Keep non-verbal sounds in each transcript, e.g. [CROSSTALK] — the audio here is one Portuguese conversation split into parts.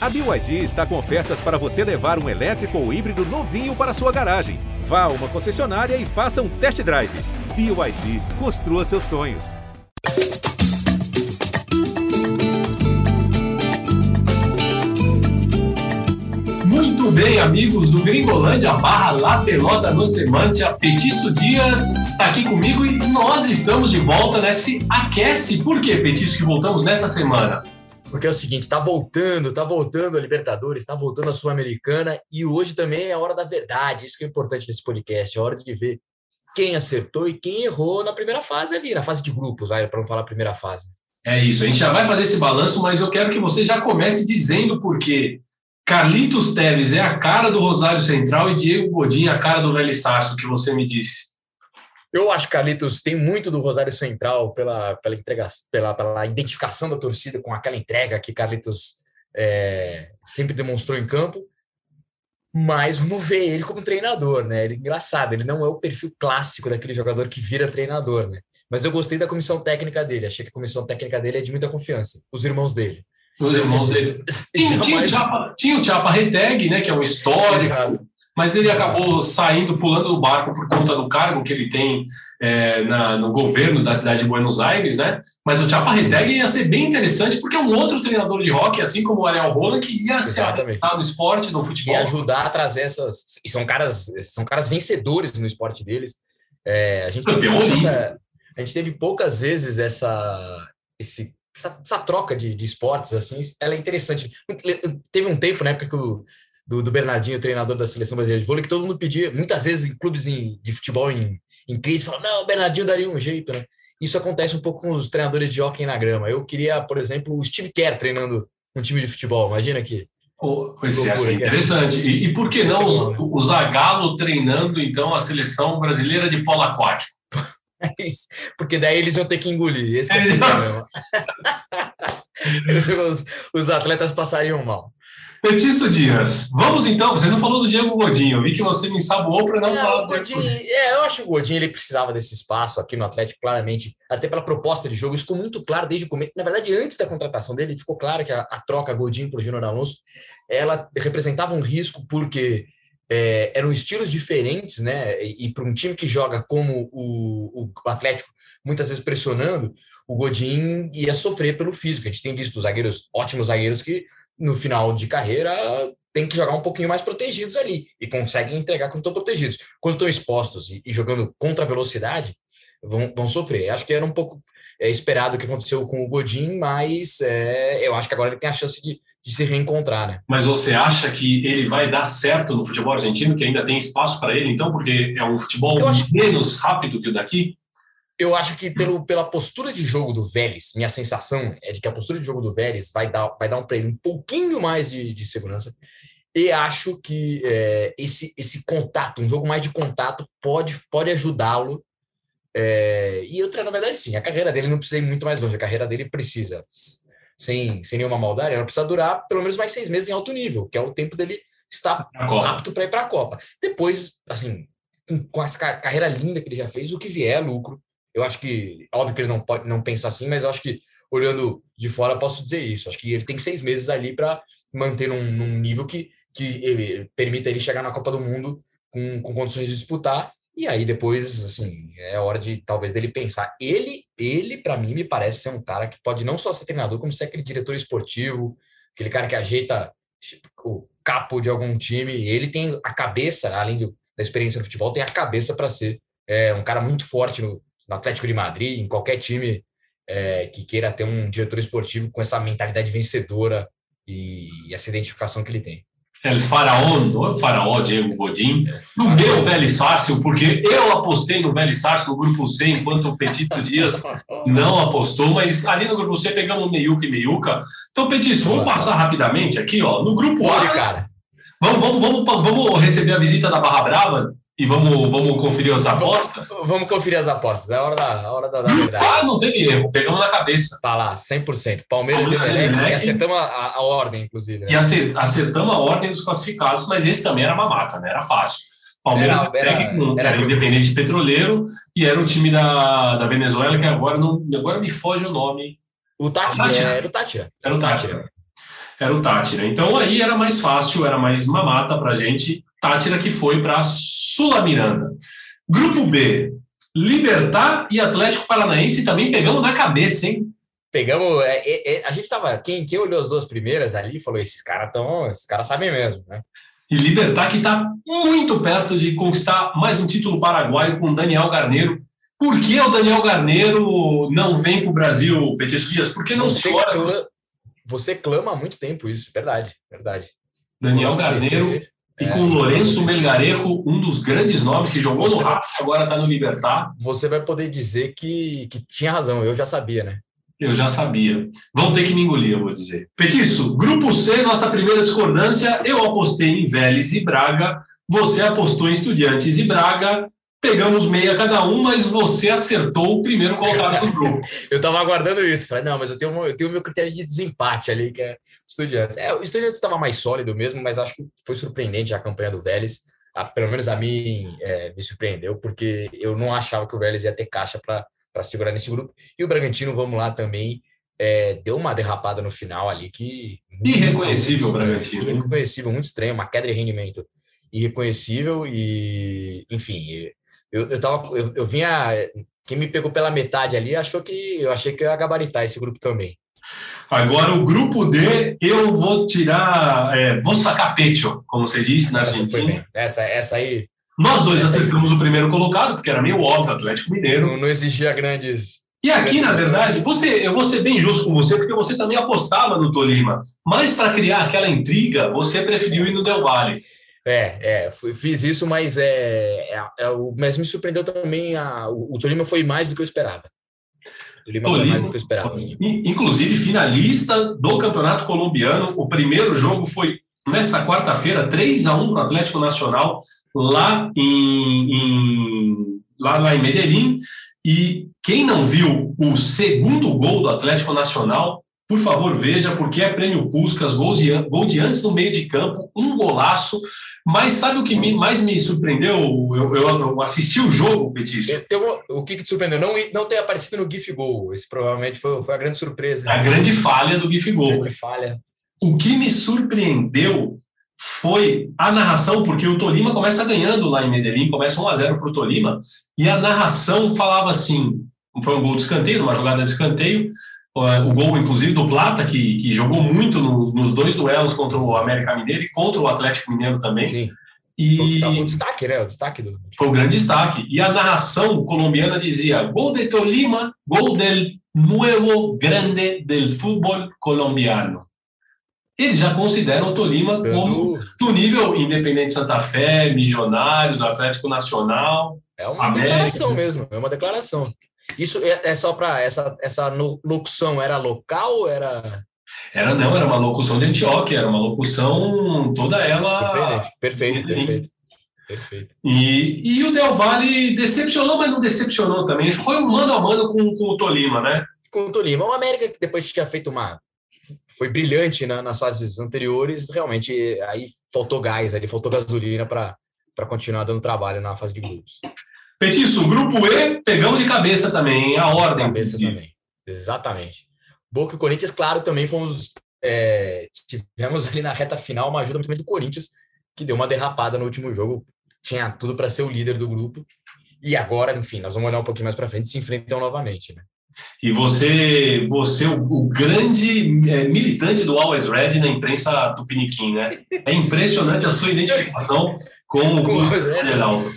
A BYD está com ofertas para você levar um elétrico ou híbrido novinho para sua garagem. Vá a uma concessionária e faça um test drive. BYD, construa seus sonhos. Muito bem, amigos do Gringolândia barra La Pelota no Semantia, Petício Dias está aqui comigo e nós estamos de volta nesse Aquece. Por que, Petício, que voltamos nessa semana? Porque é o seguinte, está voltando, está voltando a Libertadores, está voltando a Sul-Americana e hoje também é a hora da verdade. Isso que é importante nesse podcast, é a hora de ver quem acertou e quem errou na primeira fase ali, na fase de grupos, para não falar primeira fase. É isso, a gente já vai fazer esse balanço, mas eu quero que você já comece dizendo por quê. Carlitos Teves é a cara do Rosário Central e Diego Godin a cara do Velho Sarso, que você me disse. Eu acho que Carlitos tem muito do Rosário Central pela, pela, entrega, pela, pela identificação da torcida com aquela entrega que Carlitos é, sempre demonstrou em campo, mas vamos ver ele como treinador, né? Ele engraçado, ele não é o perfil clássico daquele jogador que vira treinador, né? Mas eu gostei da comissão técnica dele, achei que a comissão técnica dele é de muita confiança, os irmãos dele. Os irmãos dele. [LAUGHS] Tinha, tinha, o Chapa, tinha o Chapa Reteg, né? Que é um histórico. Exato mas ele acabou saindo, pulando do barco por conta do cargo que ele tem é, na, no governo da cidade de Buenos Aires, né? Mas o Chaparreteg ia ser bem interessante porque é um outro treinador de rock, assim como o Ariel Roland, que ia Exatamente. se adaptar no esporte, no futebol. E ajudar a trazer essas. E são caras, são caras vencedores no esporte deles. É, a, gente teve poucas, a gente teve poucas vezes essa, esse, essa, essa troca de, de esportes, assim, ela é interessante. Teve um tempo, na época que o do, do Bernardinho, treinador da seleção brasileira de vôlei, que todo mundo pedia, muitas vezes em clubes em, de futebol em, em crise, falam, não, o Bernardinho daria um jeito, né? Isso acontece um pouco com os treinadores de hockey na grama. Eu queria, por exemplo, o Steve Kerr treinando um time de futebol, imagina aqui. Oh, isso é interessante. E, e, por que não o Zagallo treinando, então, a seleção brasileira de polo aquático? [LAUGHS] Porque daí eles vão ter que engolir. Esse é, é o [LAUGHS] problema. [LAUGHS] os, os atletas passariam mal. Petício Dias, vamos então. Você não falou do Diego Godinho. Eu vi que você me ensaboou para não é, falar do Godinho. É, eu acho que o Godinho ele precisava desse espaço aqui no Atlético, claramente, até pela proposta de jogo. Isso ficou muito claro desde o começo. Na verdade, antes da contratação dele, ficou claro que a, a troca Godinho por Júnior Alonso ela representava um risco, porque é, eram estilos diferentes, né? E, e para um time que joga como o, o, Atlético, muitas vezes pressionando, o Godin ia sofrer pelo físico. A gente tem visto zagueiros, ótimos zagueiros que no final de carreira tem que jogar um pouquinho mais protegidos ali e conseguem entregar quando estão protegidos. Quando estão expostos e, e jogando contra a velocidade, vão, vão sofrer. Acho que era um pouco é, esperado o que aconteceu com o Godin, mas é, eu acho que agora ele tem a chance de, de se reencontrar. Né? Mas você acha que ele vai dar certo no futebol argentino, que ainda tem espaço para ele, então, porque é um futebol acho... menos rápido que o daqui? Eu acho que pelo, pela postura de jogo do Vélez, minha sensação é de que a postura de jogo do Vélez vai dar, vai dar um para ele um pouquinho mais de, de segurança. E acho que é, esse, esse contato, um jogo mais de contato, pode, pode ajudá-lo. É, e outra, na verdade, sim, a carreira dele não precisa ir muito mais longe, a carreira dele precisa, sem, sem nenhuma maldade, ela precisa durar pelo menos mais seis meses em alto nível, que é o tempo dele estar apto para ir para a Copa. Depois, assim, com essa carreira linda que ele já fez, o que vier é lucro eu acho que, óbvio que ele não pode não pensa assim, mas eu acho que olhando de fora posso dizer isso. Acho que ele tem seis meses ali para manter num, nível que, que ele permita ele chegar na Copa do Mundo com, com condições de disputar. E aí depois, assim, é hora de talvez dele pensar. Ele, ele para mim me parece ser um cara que pode não só ser treinador, como ser aquele diretor esportivo, aquele cara que ajeita o capo de algum time. Ele tem a cabeça, além do, da experiência no futebol, tem a cabeça para ser é, um cara muito forte no, no Atlético de Madrid, em qualquer time é, que queira ter um diretor esportivo com essa mentalidade vencedora e, e essa identificação que ele tem. É o faraó, não é o faraó Diego Godin, é no meu velho Sárcio, porque eu apostei no velho Sárcio no grupo C, enquanto o Petito Dias [LAUGHS] não apostou, mas ali no grupo C pegamos Meiuca e Meiuca. Então, Petito, vamos passar rapidamente aqui, ó, no grupo A. cara. Vamos, vamos, vamos, vamos receber a visita da Barra Brava e vamos, vamos conferir as apostas? Vamos conferir as apostas, é a hora da, a hora da, da verdade. Ah, não teve erro, pegamos na cabeça. Tá lá, 100%. Palmeiras, e Emelec, e acertamos a, a, ordem, inclusive. Né? E acertamos a ordem dos classificados, mas esse também era uma mata, né? Era fácil. Palmeiras era, era, era, era independente petroleiro e era o time da, da Venezuela, que agora, não, agora me foge o nome. O Tátira, era o Tátira. Era o Tátira. Era o Tátira. Então aí era mais fácil, era mais mamata para a gente. Tátira que foi para Sula Miranda. Grupo B, Libertar e Atlético Paranaense também pegamos na cabeça, hein? Pegamos. É, é, é a gente estava. Quem, quem olhou as duas primeiras ali falou: esses caras estão. Esses caras sabem mesmo, né? E Libertar que está muito perto de conquistar mais um título paraguaio com Daniel Garneiro. Por que o Daniel Garneiro não vem para o Brasil, Petis Dias? Por que não você, clama, você clama há muito tempo isso, verdade, verdade. Daniel Garneiro e é, com o Lourenço Melgarejo, um dos grandes nomes que jogou no Raps, agora está no Libertar. Você vai poder dizer que, que tinha razão, eu já sabia, né? Eu já sabia. Vão ter que me engolir, eu vou dizer. Petiço, grupo C, nossa primeira discordância. Eu apostei em Vélez e Braga. Você apostou em Estudiantes e Braga. Pegamos meia cada um, mas você acertou o primeiro colocado do grupo. [LAUGHS] eu estava aguardando isso. Falei, não, mas eu tenho, eu tenho o meu critério de desempate ali, que é Estudiantes. É, o Estudiantes estava mais sólido mesmo, mas acho que foi surpreendente a campanha do Vélez. A, pelo menos a mim é, me surpreendeu, porque eu não achava que o Vélez ia ter caixa para segurar nesse grupo. E o Bragantino, vamos lá também, é, deu uma derrapada no final ali que. Irreconhecível Bragantino. Irreconhecível, muito estranho, uma queda de rendimento irreconhecível e, enfim, eu, eu, tava, eu, eu vinha. Quem me pegou pela metade ali achou que eu achei que eu ia gabaritar esse grupo também. Agora, o grupo D, eu vou tirar. É, vou sacar pecho, como você disse na Argentina. Essa, essa aí nós dois acertamos o primeiro colocado, porque era meio óbvio, Atlético Mineiro. Não, não existia grandes. E aqui, na verdade, você, eu vou ser bem justo com você, porque você também apostava no Tolima. Mas para criar aquela intriga, você preferiu ir no Del Valle. É, é, fiz isso, mas é, é, é, mas me surpreendeu também. A, o, o Tolima foi mais do que eu esperava. O Tolima, Tolima foi mais do que eu esperava. Inclusive, finalista do Campeonato Colombiano. O primeiro jogo foi nessa quarta-feira, 3 a 1 para o Atlético Nacional lá em, em, lá, lá em Medellín. E quem não viu o segundo gol do Atlético Nacional, por favor, veja, porque é prêmio Puscas, gol de, gol de antes no meio de campo, um golaço. Mas sabe o que me, mais me surpreendeu? Eu, eu, eu assisti o jogo, Petício. o que, que te surpreendeu? Não, não ter aparecido no GIF Gol. Esse provavelmente foi, foi a grande surpresa. A grande falha do GIF Gol. Grande falha. O que me surpreendeu foi a narração, porque o Tolima começa ganhando lá em Medellín, começa 1 a 0 para o Tolima, e a narração falava assim: foi um gol de escanteio, uma jogada de escanteio, o gol, inclusive, do Plata, que, que jogou muito no, nos dois duelos contra o América Mineiro e contra o Atlético Mineiro também. Sim. E tá o destaque, né? O destaque do. Foi o grande destaque. E a narração colombiana dizia: gol de Tolima, gol del nuevo grande del fútbol colombiano eles já consideram o Tolima como do nível Independente Santa Fé, Missionários, Atlético Nacional. É uma América. declaração mesmo, é uma declaração. Isso é, é só para essa, essa locução era local era era não, era uma locução de Antioquia, era uma locução toda ela. Perfeito, perfeito. Perfeito. E, e o Del Valle decepcionou, mas não decepcionou também. Foi um mano a mano com, com o Tolima, né? Com o Tolima. O América que depois tinha feito uma foi brilhante né, nas fases anteriores, realmente aí faltou gás, ali faltou gasolina para continuar dando trabalho na fase de grupos. Petiço, grupo E, pegamos de cabeça também, a ordem. Cabeça também, exatamente. Boca e Corinthians, claro, também fomos. É, tivemos ali na reta final uma ajuda muito do Corinthians, que deu uma derrapada no último jogo, tinha tudo para ser o líder do grupo. E agora, enfim, nós vamos olhar um pouquinho mais para frente, se enfrentam novamente. Né? E você, você o, o grande é, militante do Always Red na imprensa tupiniquim, né? É impressionante a sua identificação com, o Geraldo.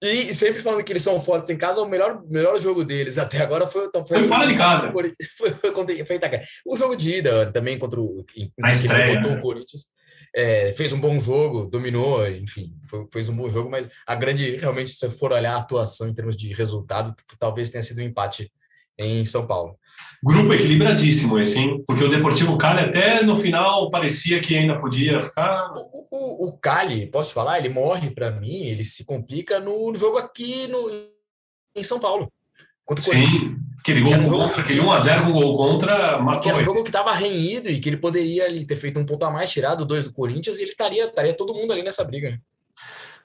E sempre falando que eles são fortes em casa, o melhor, melhor jogo deles até agora foi, foi, foi fora de casa. [LAUGHS] Foi, foi, foi, foi, o jogo de ida também contra o, Na estreia, né? o Corinthians. É, fez um bom jogo, dominou, enfim, foi, fez um bom jogo, mas a grande, realmente, se for olhar a atuação em termos de resultado, talvez tenha sido um empate em São Paulo. Grupo equilibradíssimo esse, hein? Porque o Deportivo Cali até no final parecia que ainda podia ficar. O, o, o Cali, posso falar? Ele morre para mim, ele se complica no jogo aqui no, em São Paulo. Contra o Sim, Corinthians. aquele, gol, um jogo, aquele 1x0 com gol contra matou. Que era um jogo que estava renhido e que ele poderia ali, ter feito um ponto a mais, tirado dois do Corinthians e ele estaria, estaria todo mundo ali nessa briga.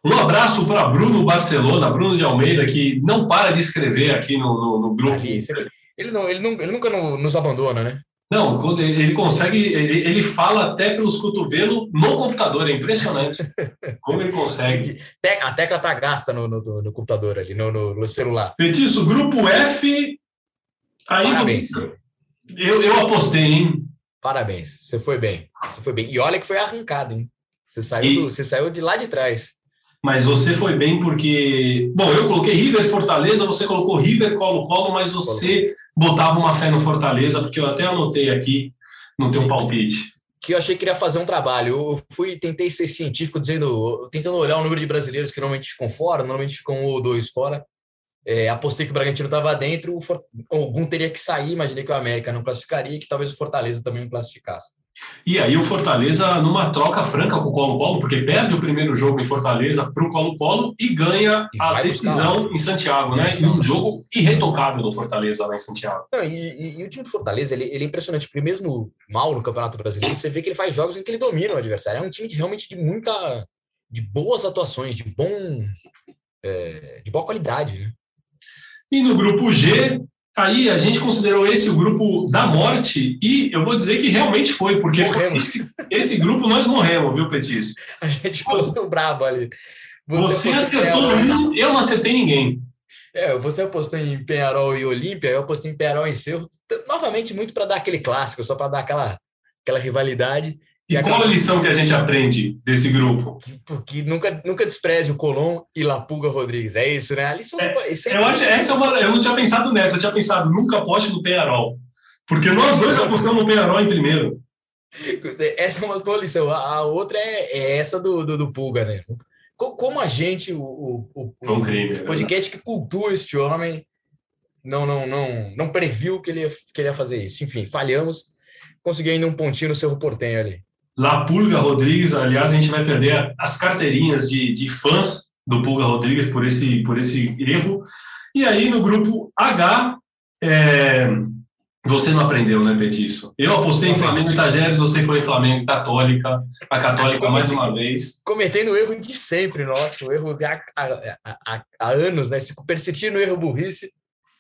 Um abraço para Bruno Barcelona, Bruno de Almeida, que não para de escrever aqui no, no, no grupo. ele, não, ele, não, ele nunca nos abandona, né? Não, quando ele consegue, ele, ele fala até pelos cotovelos no computador, é impressionante [LAUGHS] como ele consegue. A tecla tá gasta no, no, no computador ali, no, no, celular. Feitiço, grupo F. Aí Parabéns. Você, eu, eu apostei, hein? Parabéns, você foi bem. Você foi bem. E olha que foi arrancado, hein? Você saiu, e... do, você saiu de lá de trás. Mas você foi bem porque. Bom, eu coloquei River Fortaleza, você colocou River Colo-Colo, mas você botava uma fé no Fortaleza, porque eu até anotei aqui no teu palpite. Que eu achei que iria fazer um trabalho. Eu fui, tentei ser científico, dizendo, tentando olhar o número de brasileiros que normalmente ficam fora, normalmente ficam um ou dois fora. É, apostei que o Bragantino estava dentro, algum teria que sair, imaginei que o América não classificaria e que talvez o Fortaleza também não classificasse. E aí o Fortaleza numa troca franca com o Colo-Colo, porque perde o primeiro jogo em Fortaleza para o Colo-Colo e ganha e a decisão buscar. em Santiago, né? E um jogo irretocável do Fortaleza lá em Santiago. Não, e, e, e, o time do Fortaleza, ele, ele, é impressionante, porque mesmo mal no Campeonato Brasileiro, você vê que ele faz jogos em que ele domina o adversário. É um time de, realmente de muita... de boas atuações, de bom... É, de boa qualidade, né? E no grupo G, Aí a gente considerou esse o grupo da morte e eu vou dizer que realmente foi, porque esse, esse, grupo nós morremos, viu, Petis? A gente ficou brabo ali. Você, você acertou um, eu não acertei ninguém. É, você apostou em Penharol e Olímpia, eu apostei em Penharol e Cerro, novamente muito para dar aquele clássico, só para dar aquela, aquela rivalidade. E, e qual a lição que a gente aprende desse grupo? Porque nunca, nunca despreze o Colom e Lapuga Rodrigues. É isso, né? A lição é, é eu, acho, essa é uma, eu não tinha pensado nessa, eu tinha pensado nunca aposte no Penharol. Porque nós dois apostamos no Penharol em primeiro. [LAUGHS] Essa é uma boa lição. A, outra é, é essa do, do, do, Pulga, né? Como a gente, o, o, o, crime, o podcast que cultua este homem, não, não, não, não previu que ele, ia, que ele ia fazer isso. Enfim, falhamos. Consegui ainda um pontinho no seu reportenho ali. La Pulga Rodrigues, aliás, a gente vai perder as carteirinhas de, de fãs do Pulga Rodrigues por esse, por esse erro. E aí, no grupo H, é, você não aprendeu, né, Petiço? Eu apostei em Flamengo e Tajeres, você foi em Flamengo Católica, a Católica mais uma vez. Cometendo o erro de sempre, nosso, o erro há, há, há, há anos, né? Se persistir no erro burrice,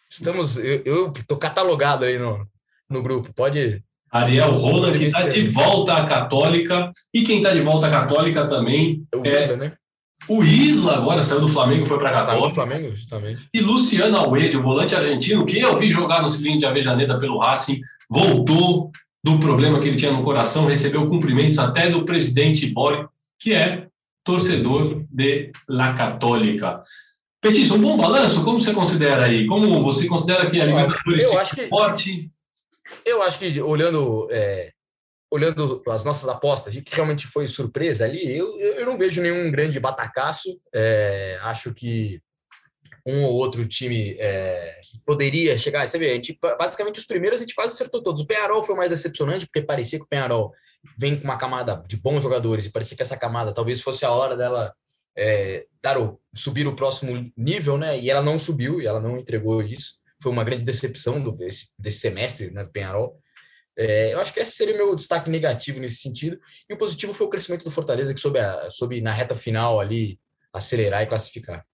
estamos. Eu estou catalogado aí no, no grupo, pode Ariel Roland, que está de volta à Católica. E quem está de volta à Católica também é o Isla, né? O Isla agora saiu do Flamengo, foi para a Católica. Saiu do Flamengo, justamente. E Luciano Alwede, o volante argentino, que eu vi jogar no cilindro de Avejaneda pelo Racing, voltou do problema que ele tinha no coração, recebeu cumprimentos até do presidente Bori, que é torcedor de La Católica. Petício, um bom balanço? Como você considera aí? Como você considera que a Libertadores é forte? Eu acho que olhando, é, olhando as nossas apostas, que realmente foi surpresa ali, eu, eu não vejo nenhum grande batacaço. É, acho que um ou outro time é, poderia chegar. Você vê, a gente, basicamente os primeiros a gente quase acertou todos. O Penharol foi mais decepcionante, porque parecia que o Penharol vem com uma camada de bons jogadores e parecia que essa camada talvez fosse a hora dela é, dar o, subir o próximo nível, né? E ela não subiu e ela não entregou isso foi uma grande decepção do, desse, desse semestre né, do Penharol. É, eu acho que esse seria o meu destaque negativo nesse sentido. E o positivo foi o crescimento do Fortaleza, que soube, a, soube na reta final ali acelerar e classificar.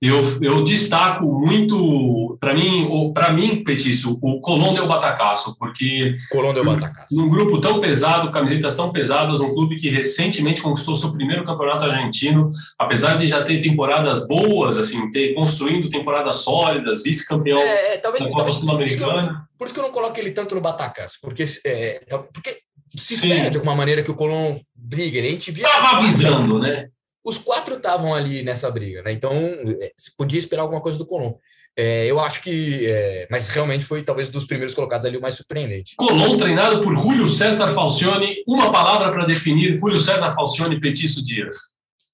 Eu, eu destaco muito, para mim, para mim, Petício, o Colón deu batacaço, porque. Colón deu batacaço. Num grupo tão pesado, camisetas tão pesadas, um clube que recentemente conquistou seu primeiro campeonato argentino, apesar de já ter temporadas boas, assim, ter construindo temporadas sólidas, vice-campeão é, é, talvez, da Copa Sul-Americana. Por isso que eu não coloco ele tanto no batacaço, porque, é, porque se espera Sim. de alguma maneira que o Colón brigue. A gente via. Estava avisando, né? Os quatro estavam ali nessa briga, né? Então, é, se podia esperar alguma coisa do Colom. É, eu acho que. É, mas realmente foi talvez dos primeiros colocados ali o mais surpreendente. Colom, treinado por Julio César Falcione. Uma palavra para definir Julio César Falcione Petício Dias.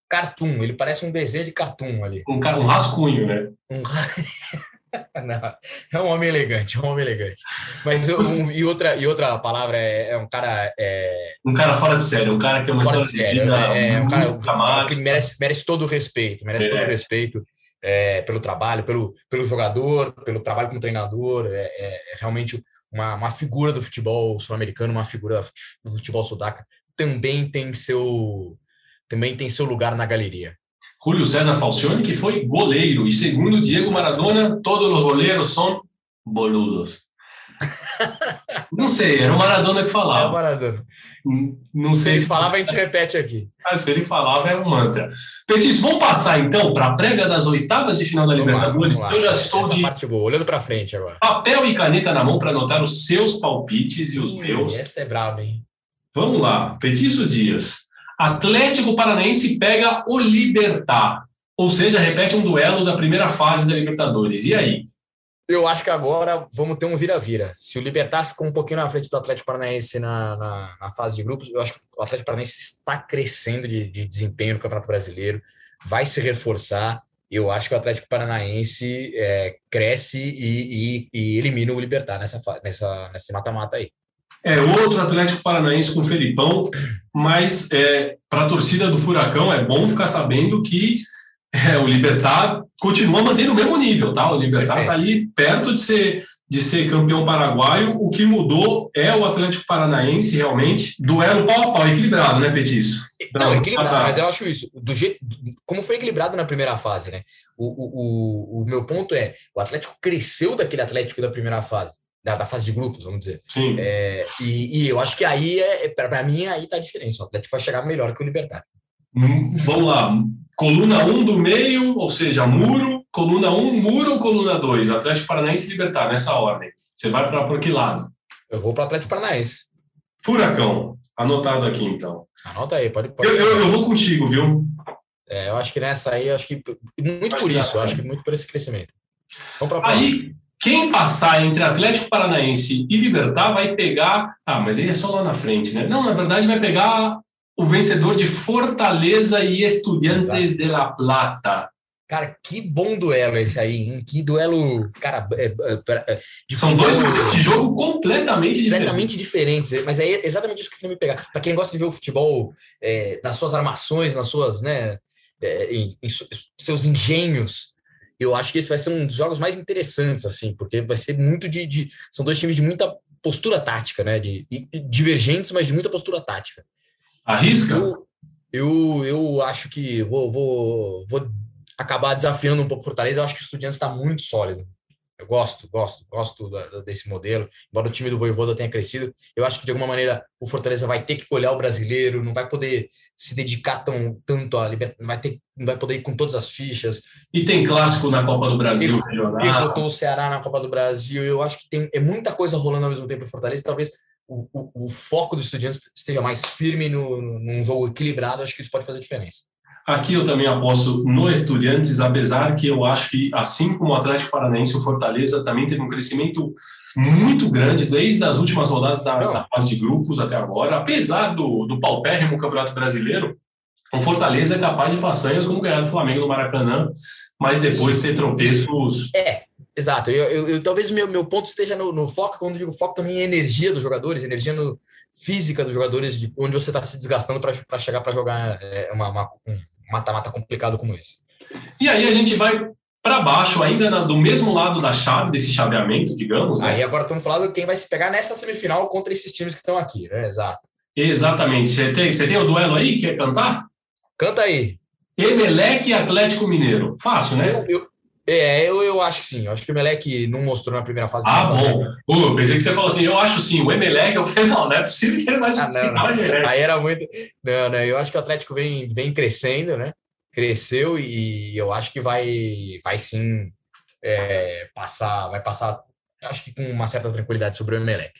Cartoon, ele parece um desenho de cartoon ali. Um, um rascunho, né? Um... [LAUGHS] [LAUGHS] Não, é um homem elegante, é um homem elegante. Mas um, e, outra, e outra palavra é, é um cara. É... Um cara fora de sério, um cara que tem uma história de vida. É, é um cara, um cara, que merece, merece todo o respeito, merece todo o respeito é, pelo trabalho, pelo, pelo jogador, pelo trabalho como treinador. É, é, é realmente uma, uma figura do futebol sul-americano, uma figura do futebol sudaca. Também tem seu, também tem seu lugar na galeria. Julio César Falcione, que foi goleiro. E segundo Diego Maradona, todos os goleiros são boludos. [LAUGHS] Não sei, era o Maradona que falava. É o Maradona. Não sei se ele falava, a gente repete aqui. Ah, se ele falava, é um mantra. Petis, vamos passar então para a prévia das oitavas de final da vamos Libertadores. Lá, Eu já estou Essa de. Parte boa, olhando para frente agora. Papel e caneta na mão para anotar os seus palpites e os meus. Essa é braba, hein? Vamos lá. Petiço Dias. Atlético Paranaense pega o Libertar. Ou seja, repete um duelo da primeira fase da Libertadores. E aí? Eu acho que agora vamos ter um vira-vira. Se o Libertar ficou um pouquinho na frente do Atlético Paranaense na, na, na, fase de grupos, eu acho que o Atlético Paranaense está crescendo de, de, desempenho no Campeonato Brasileiro, vai se reforçar. Eu acho que o Atlético Paranaense é, cresce e, e, e, elimina o Libertar nessa, nessa, nesse mata-mata aí. É outro Atlético Paranaense com o Felipão, mas é, para a torcida do Furacão é bom ficar sabendo que é, o Libertar continua mantendo o mesmo nível, tá? O Libertar está ali perto de ser, de ser campeão paraguaio. O que mudou é o Atlético Paranaense, realmente. Duelo pau a pau, equilibrado, né, Petiço? Não, Não equilibrado, mas eu acho isso. Do jeito, como foi equilibrado na primeira fase, né? O, o, o, o meu ponto é: o Atlético cresceu daquele Atlético da primeira fase. Da, da fase de grupos, vamos dizer. Sim. É, e, e, eu acho que aí, é, para mim, aí tá a diferença. O Atlético vai chegar melhor que o Libertar. Hum, vamos lá. Coluna 1 do meio, ou seja, muro. Coluna 1, muro ou coluna 2? Atlético Paranaense e Libertar, nessa ordem. Você vai para que lado? Eu vou para o Atlético Paranaense. Furacão. Anotado aqui, então. Anota aí, pode. pode eu, eu, eu, vou contigo, viu? É, eu acho que nessa aí, acho que. Muito por isso, acho que muito por esse crescimento. Vamos para Aí, quem passar entre Atlético Paranaense e Libertar vai pegar. Ah, mas ele é só lá na frente, né? Não, na verdade, vai pegar o vencedor de Fortaleza e Estudiantes Exato. de La Plata. Cara, que bom duelo esse aí, hein? Que duelo, cara, é, é, é, São dois modelos de jogo completamente diferentes. Completamente diferentes, mas é exatamente isso que eu queria me pegar. Para quem gosta de ver o futebol é, nas suas armações, nas suas, né, é, em, em, seus engenhos, eu acho que esse vai ser um dos jogos mais interessantes, assim, porque vai ser muito de, de são dois times de muita postura tática, né, de, de divergentes, mas de muita postura tática. Arrisca? Eu, eu, eu acho que vou, vou, vou acabar desafiando um pouco o Fortaleza. Eu acho que o Estudiantes está muito sólido. Eu gosto, gosto, gosto da, desse modelo. Embora o time do Voivoda tenha crescido, eu acho que de alguma maneira o Fortaleza vai ter que olhar o brasileiro, não vai poder se dedicar tão, tanto à liberdade, não vai, ter, não vai poder ir com todas as fichas. E tem clássico na Copa do Brasil regional. Derrotou o Ceará na Copa do Brasil. Eu acho que tem é muita coisa rolando ao mesmo tempo no Fortaleza. Talvez o, o, o, foco do Estudiantes esteja mais firme no, num jogo equilibrado, acho que isso pode fazer diferença. Aqui eu também aposto no Estudiantes, apesar que eu acho que, assim como o Atlético Paranaense, o Fortaleza também teve um crescimento muito grande desde as últimas rodadas da, da fase de grupos até agora. Apesar do, do paupérrimo Campeonato Brasileiro, o Fortaleza é capaz de façanhas como ganhar do Flamengo no Maracanã, mas depois Sim. ter tropeços. É, Exato, eu, eu, eu talvez o meu, meu ponto esteja no, no, foco, quando eu digo foco também é energia dos jogadores, energia no, física dos jogadores, de onde você está se desgastando para chegar para jogar é, uma, uma, um mata-mata complicado como esse. E aí a gente vai para baixo, ainda na, do mesmo lado da chave, desse chaveamento, digamos. Né? Aí agora estamos falando quem vai se pegar nessa semifinal contra esses times que estão aqui, né? Exato. Exatamente. Você tem, você tem o duelo aí? Quer cantar? Canta aí. Emelec e Atlético Mineiro. Fácil, né? Eu, eu, é, eu, eu acho que sim. Eu acho que o Emelec não mostrou na primeira fase. Ah, bom. Uh, pensei que você falou assim, eu acho sim. O Emelec, eu falei, não, não é possível que ele vai ah, não, não. Aí era muito... Não, não, eu acho que o Atlético vem, vem crescendo, né? Cresceu e eu acho que vai, vai sim é, passar, vai passar, acho que com uma certa tranquilidade sobre o Emelec.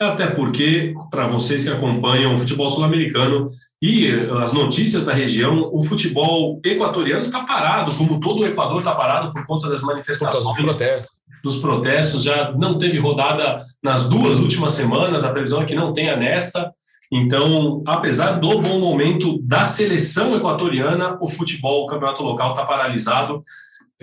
Até porque, para vocês que acompanham o futebol sul-americano, e as notícias da região, o futebol equatoriano está parado, como todo o Equador está parado por conta das manifestações, dos protestos. dos protestos. Já não teve rodada nas duas últimas semanas, a previsão é que não tenha nesta. Então, apesar do bom momento da seleção equatoriana, o futebol, o campeonato local está paralisado.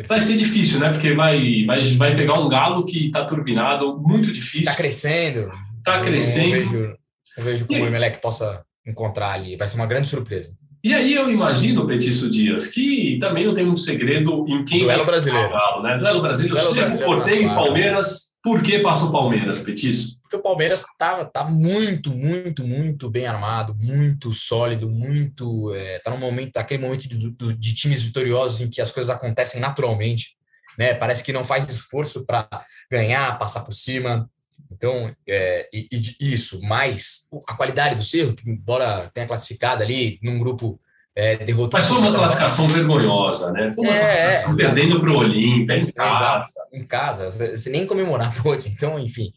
Vai ser difícil, né? Porque vai, vai, vai pegar um galo que está turbinado, muito difícil. Está crescendo. Está crescendo. Eu vejo, eu vejo como e... o Emelec possa encontrar ali. Vai ser uma grande surpresa. E aí eu imagino, Petício Dias, que também não tem um segredo em quem... Duelo brasileiro. Galo, né? Duelo brasileiro, Duelo brasileiro Porteiro e Palmeiras. Por que passa o Palmeiras, Petício? Porque o Palmeiras tá, tá muito, muito, muito bem armado, muito sólido, muito... É, tá no momento, aquele momento de, de, de times vitoriosos em que as coisas acontecem naturalmente. Né? Parece que não faz esforço para ganhar, passar por cima. Então, é, e, e isso, mais a qualidade do Cerro, que embora tenha classificado ali num grupo é, derrotou. Mas foi uma classificação vergonhosa, né? Foi uma é, classificação é, perdendo para o Olímpia, em casa. Exato, em casa, você nem comemorar pode. Então, enfim,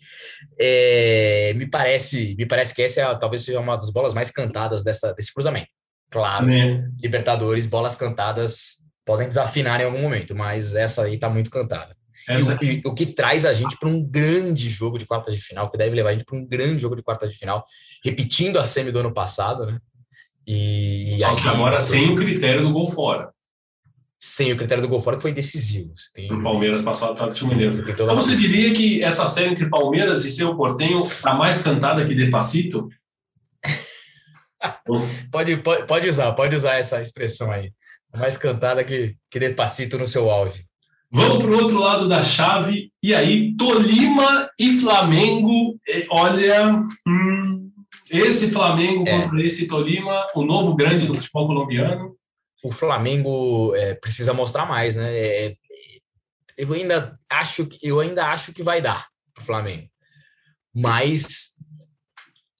é, me parece me parece que essa é, talvez seja uma das bolas mais cantadas dessa, desse cruzamento. Claro, é. Libertadores, bolas cantadas podem desafinar em algum momento, mas essa aí está muito cantada. Essa... E, e, o que traz a gente para um grande jogo de quartas de final, que deve levar a gente para um grande jogo de quartas de final, repetindo a semi do ano passado, né? E, Só que agora sem o critério do gol fora. Sem o critério do gol fora, que foi decisivo. Tem... O Palmeiras passou o Atlético Mineiro. Você então você diria que essa série entre Palmeiras e seu Portenho está mais cantada que Despacito? [LAUGHS] pode, pode, pode usar, pode usar essa expressão aí. Mais cantada que, que Despacito no seu auge. Vamos para o outro lado da chave. E aí, Tolima e Flamengo. Olha, hum, esse Flamengo é. contra esse Tolima, o novo grande do futebol colombiano. O Flamengo é, precisa mostrar mais, né? É, eu ainda acho que eu ainda acho que vai dar para o Flamengo, mas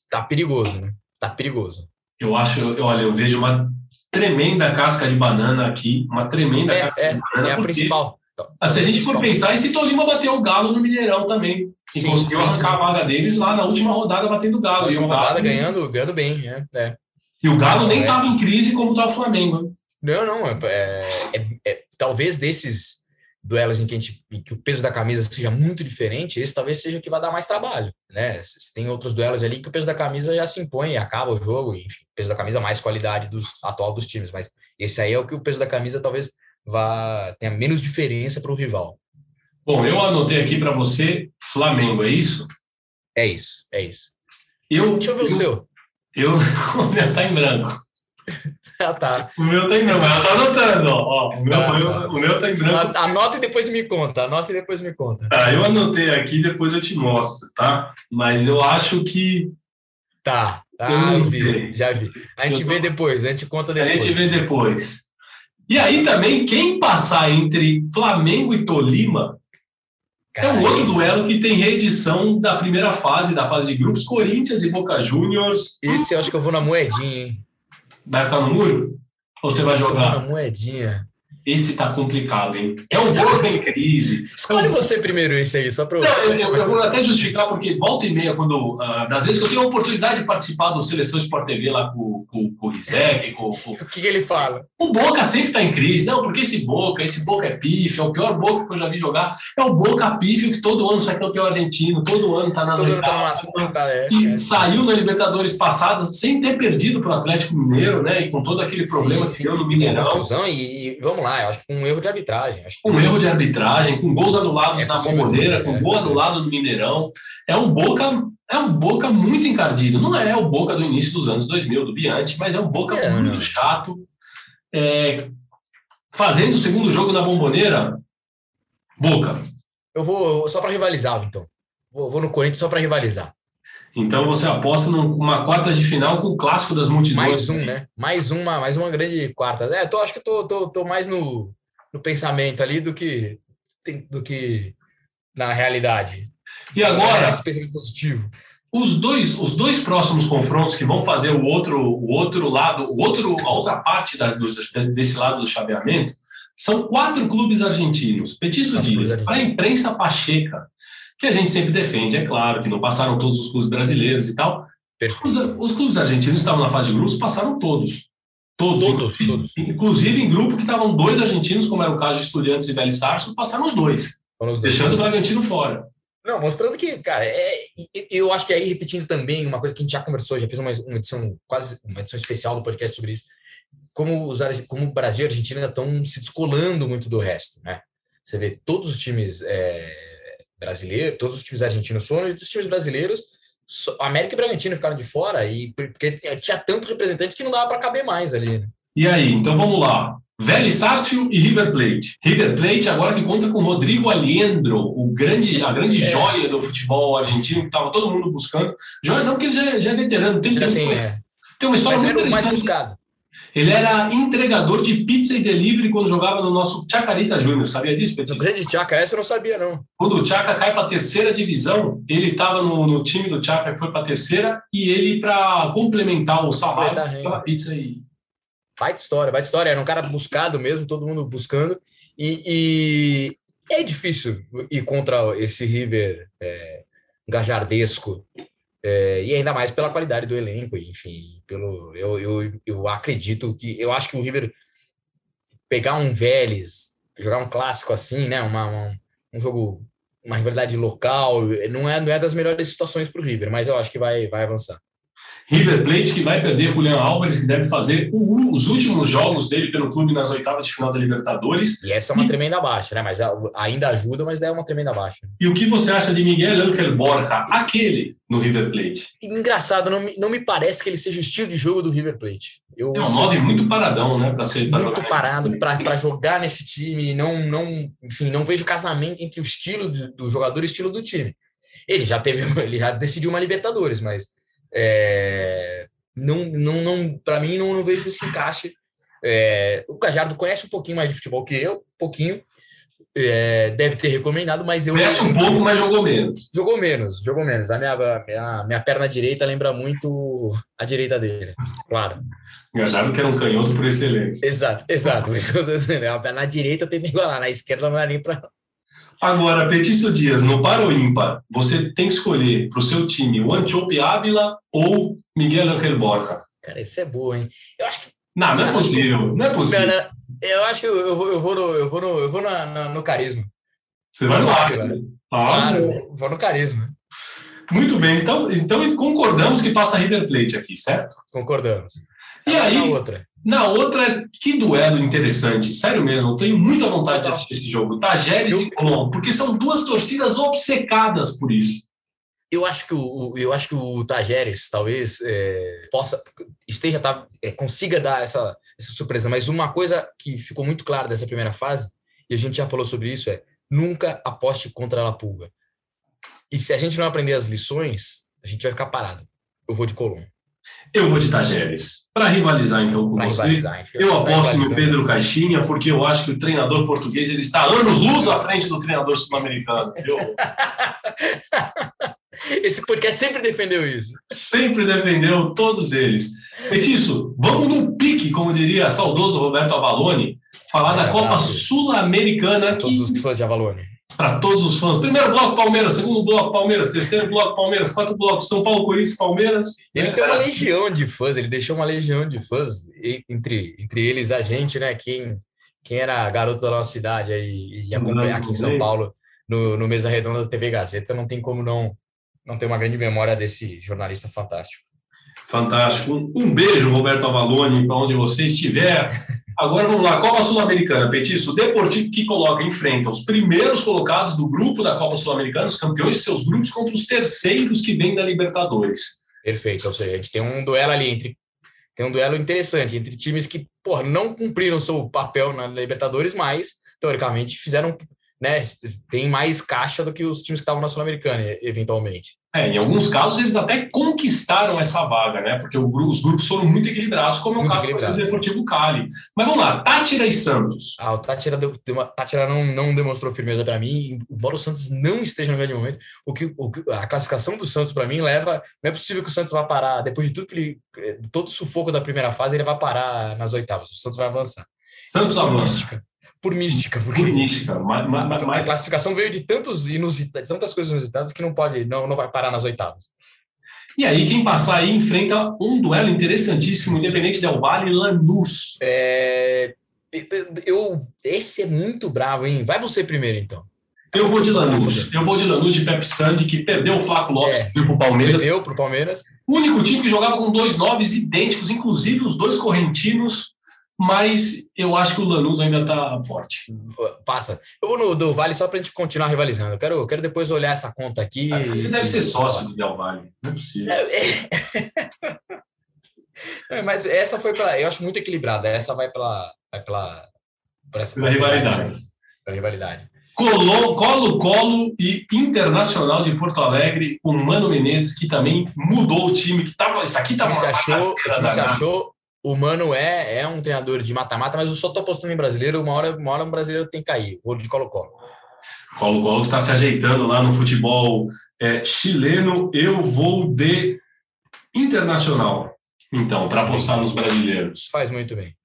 tá perigoso, né? Tá perigoso. Eu acho, olha, eu vejo uma tremenda casca de banana aqui, uma tremenda é, casca é, de banana. É a principal. Ah, se a gente for pensar, esse Tolima bateu o Galo no Mineirão também. E sim, conseguiu sim, arrancar sim. a vaga deles lá na última rodada batendo o Galo. Na última e o rodada ganhando, ganhando bem. É, é. E o Galo nem estava é. em crise como está o Flamengo. Não, não. É, é, é, talvez desses duelos em que, gente, em que, o peso da camisa seja muito diferente, esse talvez seja o que vai dar mais trabalho. Né? Tem outros duelos ali que o peso da camisa já se impõe, acaba o jogo, enfim, o peso da camisa mais qualidade dos, atual dos times. Mas esse aí é o que o peso da camisa talvez vá tenha menos diferença para o rival. Bom, eu anotei aqui para você Flamengo, é isso? É isso, é isso. Eu, Deixa eu ver eu, o seu. Eu, [LAUGHS] o meu tá em branco. [LAUGHS] ah, tá. O meu tá em branco, mas eu tô anotando, ó. O meu, tá, tá. o meu tá em branco. Anota e depois me conta, anota e depois me conta. Ah, eu anotei aqui, depois eu te mostro, tá? Mas eu acho que. Tá, ah, vi, já vi. A gente eu vê tô... depois, a gente conta depois. A gente vê depois. E aí também, quem passar entre Flamengo e Tolima Cara, é um outro duelo que tem reedição da primeira fase, da fase de grupos, Corinthians e Boca Juniors. Esse eu acho que eu vou na moedinha, hein? Vai ficar no muro? Ou você vai jogar? Eu vou na moedinha. Esse tá complicado, hein? É um Boca em crise. Escolhe é um... você primeiro esse aí, só para eu, eu, eu, vou até justificar, porque volta e meia, quando, uh, das vezes que eu tenho a oportunidade de participar do Seleção Sport TV lá com, com, com o Rizek, com, com... O que, que, ele fala? O Boca sempre tá em crise. Não, porque esse Boca, esse Boca é pífio, é o pior Boca que eu já vi jogar. É o Boca pífio que todo ano sai campeão argentino, todo ano tá nas todo oitavas. Tá é, e é. saiu na Libertadores passada sem ter perdido para o Atlético Mineiro, né? E com todo aquele problema sim, que deu no Mineirão. Confusão e, e, vamos lá, eu acho que um erro de arbitragem. Acho com erro de arbitragem, com gols anulados é na Bomboneira, com gol anulado no Mineirão. É um Boca é um Boca muito encardido. Não é o Boca do início dos anos 2000, do Biante, mas é um Boca é, muito chato. É, fazendo o segundo jogo na Bomboneira, Boca. Eu vou só para rivalizar, então. Vou, vou no Corinthians só para rivalizar. Então você aposta numa quarta de final com o clássico das multidões. Mais um, né? Mais uma, mais uma grande quarta. É, tô, acho que tô, tô, tô mais no, no pensamento ali do que, do que na realidade. E agora, é esse pensamento positivo. Os dois, os dois próximos confrontos que vão fazer o outro, o outro lado, o outro, a outra parte da, do, desse lado do chaveamento, são quatro clubes argentinos. Petício Dias, para a imprensa pacheca, que a gente sempre defende, é claro, que não passaram todos os clubes brasileiros e tal. Os, os, clubes argentinos estavam na fase de grupos, passaram todos. Todos, todos, inclusive, todos. inclusive em grupo que estavam dois argentinos, como era o caso de Estudiantes e Vélez Sarso, passaram os dois, os dois deixando o Bragantino fora. Não, mostrando que, cara, é, eu acho que aí, repetindo também uma coisa que a gente já conversou, já fez uma, uma edição, quase uma edição especial do podcast sobre isso, como, os, como o Brasil e a Argentina estão se descolando muito do resto, né? Você vê todos os times é, brasileiros, todos os times argentinos foram, e os times brasileiros América e Bragantino ficaram de fora e porque tinha tanto representante que não dava para caber mais ali. Né? E aí, então vamos lá. Vélez Sarsfield e River Plate. River Plate agora que conta com Rodrigo Aliendro, o grande, a grande é. joia do futebol argentino, que estava todo mundo buscando. Joia não, porque ele já, já é veterano, tem, já tem, tem, é. tem uma história Mas muito mais buscado. Ele era entregador de pizza e delivery quando jogava no nosso Chacarita Júnior. Sabia disso, No Petit? grande Tchaca, essa eu não sabia, não. Quando o Chaca cai para a terceira divisão, ele estava no, no time do Chaca que foi para a terceira e ele, para complementar o salário, Completar a renda. aquela pizza aí. Baita história, baita história. Era um cara buscado mesmo, todo mundo buscando. E, e é difícil ir contra esse River é, gajardesco. É, e ainda mais pela qualidade do elenco, enfim, pelo eu, eu, eu acredito que eu acho que o River pegar um Vélez, jogar um clássico assim, né, uma, uma- um jogo, uma rivalidade local, não é não é das melhores situações para o River, mas eu acho que vai vai avançar. River Plate que vai perder com o Julian Álvares, que deve fazer o- os últimos jogos dele pelo clube nas oitavas de final da Libertadores. E essa é uma tremenda baixa, né? Mas ainda ajuda, mas é uma tremenda baixa. E o que você acha de Miguel Ángel Borja, aquele no River Plate? Engraçado, não me, não me parece que ele seja o estilo de jogo do River Plate. Eu, É um nove muito paradão, né? Para ser pra muito parado para jogar nesse time. Não, não, enfim, não vejo casamento entre o estilo do, do jogador e o estilo do time. Ele já teve, [LAUGHS] ele já decidiu uma Libertadores, mas é, não, não, não, para mim não, não vejo esse encaixe. É, o Cajardo conhece um pouquinho mais de futebol que eu, um pouquinho. É, deve ter recomendado, mas eu Conhece um pouco, mas jogou menos. Jogou menos, jogou menos. A minha, minha, minha perna direita lembra muito a direita dele, claro. Engajaram que era um canhoto por excelência. Exato, exato. Dizendo, a perna direita tem que igualar, na esquerda não dá nem para. Agora, Petício Dias, no par ou ímpar, você tem que escolher para o seu time o Antiope Ávila ou Miguel Ángel Borja. Cara, isso é boa, hein? Eu acho que. Não, não é possível. Não é possível. Eu acho que eu, eu vou, eu vou no, eu vou no, eu vou na- na- no carisma. Você vai no Ávila. Claro, vou no carisma. Muito bem. Então, então concordamos que passa River Plate aqui, certo? Concordamos. E aí, na outra. Na outra, que duelo interessante. Sério mesmo, eu tenho muita vontade de assistir esse jogo. Tajeres e Colombo, porque são duas torcidas obcecadas por isso. Eu acho que o, eu acho que o Tajeres talvez é, possa esteja tá, é, consiga dar essa, essa surpresa, mas uma coisa que ficou muito clara dessa primeira fase e a gente já falou sobre isso é nunca aposte contra a La Pulga. E se a gente não aprender as lições, a gente vai ficar parado. Eu vou de Colombo. Eu vou de Tajeres. Para rivalizar, então, com Pra você, eu aposto no. Pedro Caixinha, porque eu acho que o treinador português ele está anos luz à frente do treinador sul-americano. [LAUGHS] Esse podcast sempre defendeu isso. sempre defendeu todos eles. É que isso, vamos no pique, como diria saudoso Roberto Avalone, falar da Um Copa. Sul-Americana Todos que os fãs de Avalone. Para todos os fãs. Primeiro bloco, Palmeiras. Segundo bloco, Palmeiras. Terceiro bloco, Palmeiras. Quarto bloco, São Paulo, Corinthians, Palmeiras. Ele tem uma legião de fãs, ele deixou uma legião de fãs, entre, entre eles a gente, né? Quem, quem era garoto da nossa cidade aí, e acompanhar aqui em São. Paulo, no, no Mesa Redonda da TV Gazeta, não tem como não, não ter uma grande memória desse jornalista fantástico. Fantástico. Um, beijo, Roberto Avalone, para onde você estiver. Agora vamos lá, Copa Sul-Americana, Petiço. O Deportivo que coloca, enfrenta os primeiros colocados do grupo da Copa Sul-Americana, os campeões de seus grupos, contra os terceiros que vêm da Libertadores. Perfeito, ou seja, a gente tem um duelo ali entre. Tem um duelo interessante entre times que, porra, não cumpriram seu papel na Libertadores, mas, teoricamente, fizeram. Né, tem mais caixa do que os times que estavam na Sul-Americana, eventualmente. É, em alguns casos eles até conquistaram essa vaga, né? Porque os grupos foram muito equilibrados, como é o Muito caso do. Deportivo Cali. Mas vamos lá, Tátira e Santos. Ah, o Tátira, deu, Tátira não, não demonstrou firmeza para mim, embora o Santos não esteja no grande momento. O que, o a classificação do Santos, para mim, leva. Não é possível que o Santos vá parar, depois de tudo que ele. eh, todo o sufoco da primeira fase, ele vai parar nas oitavas. O Santos vai avançar. Santos avança. Por mística, porque. Por mística. Mas, mas, mas- A classificação veio de tantos inusitados, tantas coisas inusitadas que não pode, não, não vai parar nas oitavas. E aí, quem passar aí enfrenta um duelo interessantíssimo, Independente Del Valle e Lanús. É, eu, esse é muito bravo, hein? Vai você primeiro, então. Eu vou de Lanús. Eu vou de Lanús de Pep Sandy, que perdeu o Flaco Lopes, É. que foi pro Palmeiras. Perdeu pro Palmeiras. O único time que jogava com dois nomes idênticos, inclusive os dois correntinos, mas eu acho que o Lanús ainda está forte. Passa. Eu vou no do Vale só pra gente continuar rivalizando. Eu quero, eu quero depois olhar essa conta aqui. Ah, Você deve ser sócio do Del Valle. Não é possível. É, [LAUGHS] mas essa foi pela. Eu acho muito equilibrada. Essa vai pela. Vai pela. Por essa Pela rivalidade. Pela rivalidade. Colo- Colo-Colo e Internacional de Porto Alegre, o Mano Menezes, que também mudou o time. Que tava, isso aqui estava uma achou, se achou o Mano é, é um treinador de mata-mata, mas eu só tô apostando em brasileiro. Uma hora, uma hora um brasileiro tem que cair. Vou de Colo-Colo. Colo-Colo que está se ajeitando lá no futebol é, chileno. Eu vou de Internacional, então, para apostar nos brasileiros. Faz muito bem.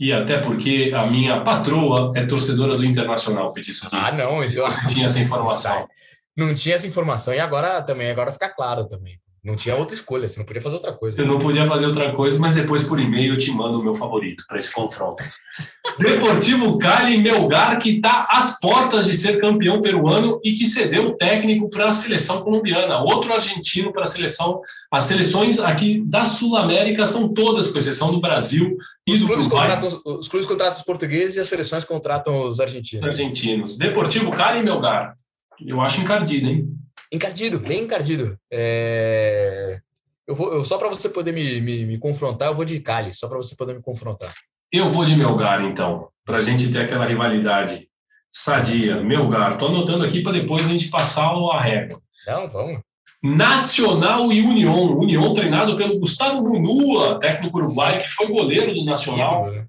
E até porque a minha patroa é torcedora do Internacional, Petiço. Ah, não, então. Não tinha essa informação. [LAUGHS] Não tinha essa informação. E agora também, agora fica claro também. Não tinha outra escolha, você não podia fazer outra coisa. Eu não podia fazer outra coisa, mas depois por e-mail eu te mando o meu favorito para esse confronto. [LAUGHS] Deportivo Cali Melgar, que está às portas de ser campeão peruano e que cedeu o técnico para a seleção colombiana. Outro argentino para a seleção. As seleções aqui da Sul-América são todas, com exceção do Brasil e os do clubes, Uruguai. contratam, os clubes contratam os portugueses e as seleções contratam os argentinos. Argentinos. Deportivo Cali Melgar. Eu acho encardido, hein? Encardido, bem encardido. É... Eu vou, eu, só para você poder me, me, me, confrontar, eu vou de Cali, só para você poder me confrontar. Eu vou de Melgar, então, para a gente ter aquela rivalidade sadia. Melgar, estou anotando aqui para depois a gente passar a régua. Não, vamos. Nacional e União. União treinado pelo Gustavo Munua, técnico uruguaio, que foi goleiro do Nacional. Ídolo, né?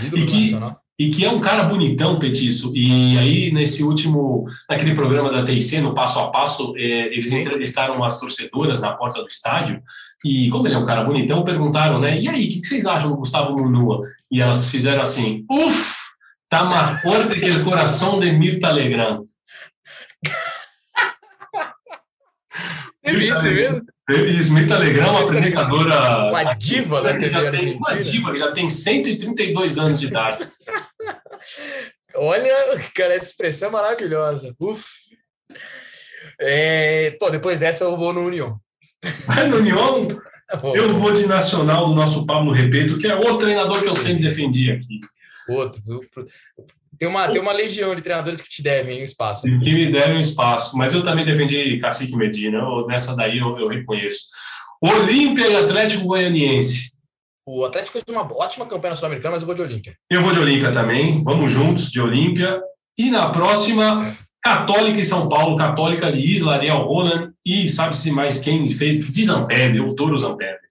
Ídolo E do que- Nacional. E que é um cara bonitão, Petiço. E aí, nesse último, naquele programa da TIC, no Passo a Passo, eh, eles entrevistaram as torcedoras na porta do estádio. E como ele é um cara bonitão, perguntaram, né? E aí, o que, que vocês acham do Gustavo Munua? E elas fizeram assim: Uf, tá mais forte que o coração de Mirta Legrand. Teve [LAUGHS] isso mesmo? Teve Legrand, uma apresentadora. Uma diva da TV já tem, uma argentina. diva já tem 132 anos de idade. [LAUGHS] Olha, cara, essa expressão é maravilhosa. Uf. É, pô, depois dessa eu vou no União. Vai no União, [LAUGHS] Eu vou de Nacional do nosso Pablo Repeto, que é outro treinador que eu sempre defendi aqui. Outro. Tem uma, tem uma legião de treinadores que te devem um espaço. E que me deram um espaço. Mas eu também defendi Cacique Medina. eu- nessa daí eu, eu reconheço. Olímpia e Atlético Goianiense. O Atlético fez uma ótima campanha na Sul-Americana, mas eu vou de Olímpia. Eu vou de Olímpia também. Vamos juntos de Olímpia. E na próxima, Católica e São Paulo. Católica de Isla, Ariel Roland. E sabe-se mais quem fez? De Zampedre, o Toro Zampedre.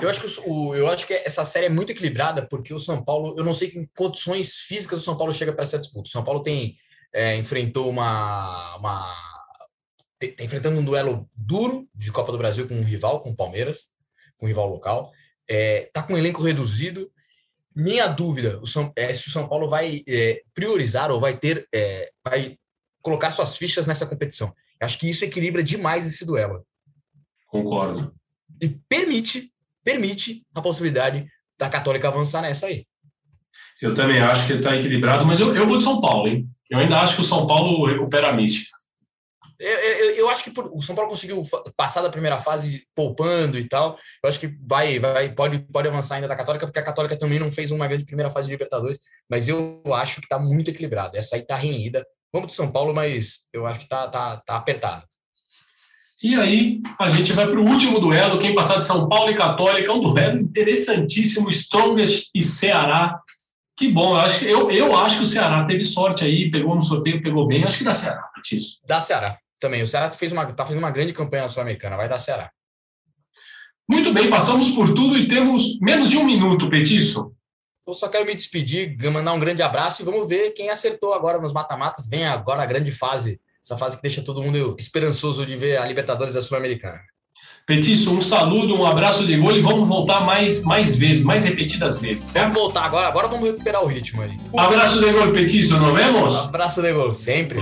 Eu acho, que o, eu acho que essa série é muito equilibrada, porque o São Paulo, eu não sei que condições físicas o São Paulo chega para essa disputa. O São Paulo tem é, enfrentou uma. uma está enfrentando um duelo duro de Copa do Brasil com um rival, com o Palmeiras, com um rival local. Está com um elenco reduzido. Minha dúvida o São, é se o São Paulo vai é, priorizar ou vai ter. é, vai colocar suas fichas nessa competição. Eu acho que isso equilibra demais esse duelo Concordo. e permite, permite a possibilidade da Católica avançar nessa aí. Eu também acho que está equilibrado, mas eu, eu vou de São Paulo, hein? Eu ainda acho que o São Paulo recupera a mística. Eu, eu, eu acho que por- o São Paulo conseguiu passar da primeira fase poupando e tal. Eu acho que vai, vai, pode, pode avançar ainda da Católica, porque a Católica também não fez uma grande primeira fase de Libertadores, mas eu acho que está muito equilibrado. Essa aí está renhida. Vamos de São Paulo, mas eu acho que está tá, tá apertado. E aí, a gente vai para o último duelo. Quem passar de São Paulo e Católica, é um duelo interessantíssimo. Strongest e Ceará. Que bom, eu acho, que- eu, eu acho que o Ceará teve sorte aí, pegou no sorteio, pegou bem. Acho que dá Ceará, Petis. Dá Ceará também. O Ceará fez uma, tá fazendo uma grande campanha na Sul-Americana. Vai dar Ceará. Muito bem, passamos por tudo e temos menos de um minuto, Petiço. Eu só quero me despedir, mandar um grande abraço e vamos ver quem acertou agora nos mata-matas. Vem agora a grande fase, essa fase que deixa todo mundo esperançoso de ver a Libertadores da Sul-Americana. Petiço, um saludo, um abraço de gol e vamos voltar mais, mais vezes, mais repetidas vezes, Vamos certo? voltar agora, agora vamos recuperar o ritmo aí. Abraço de gol, Petiço, nos vemos? Abraço, Nego, sempre.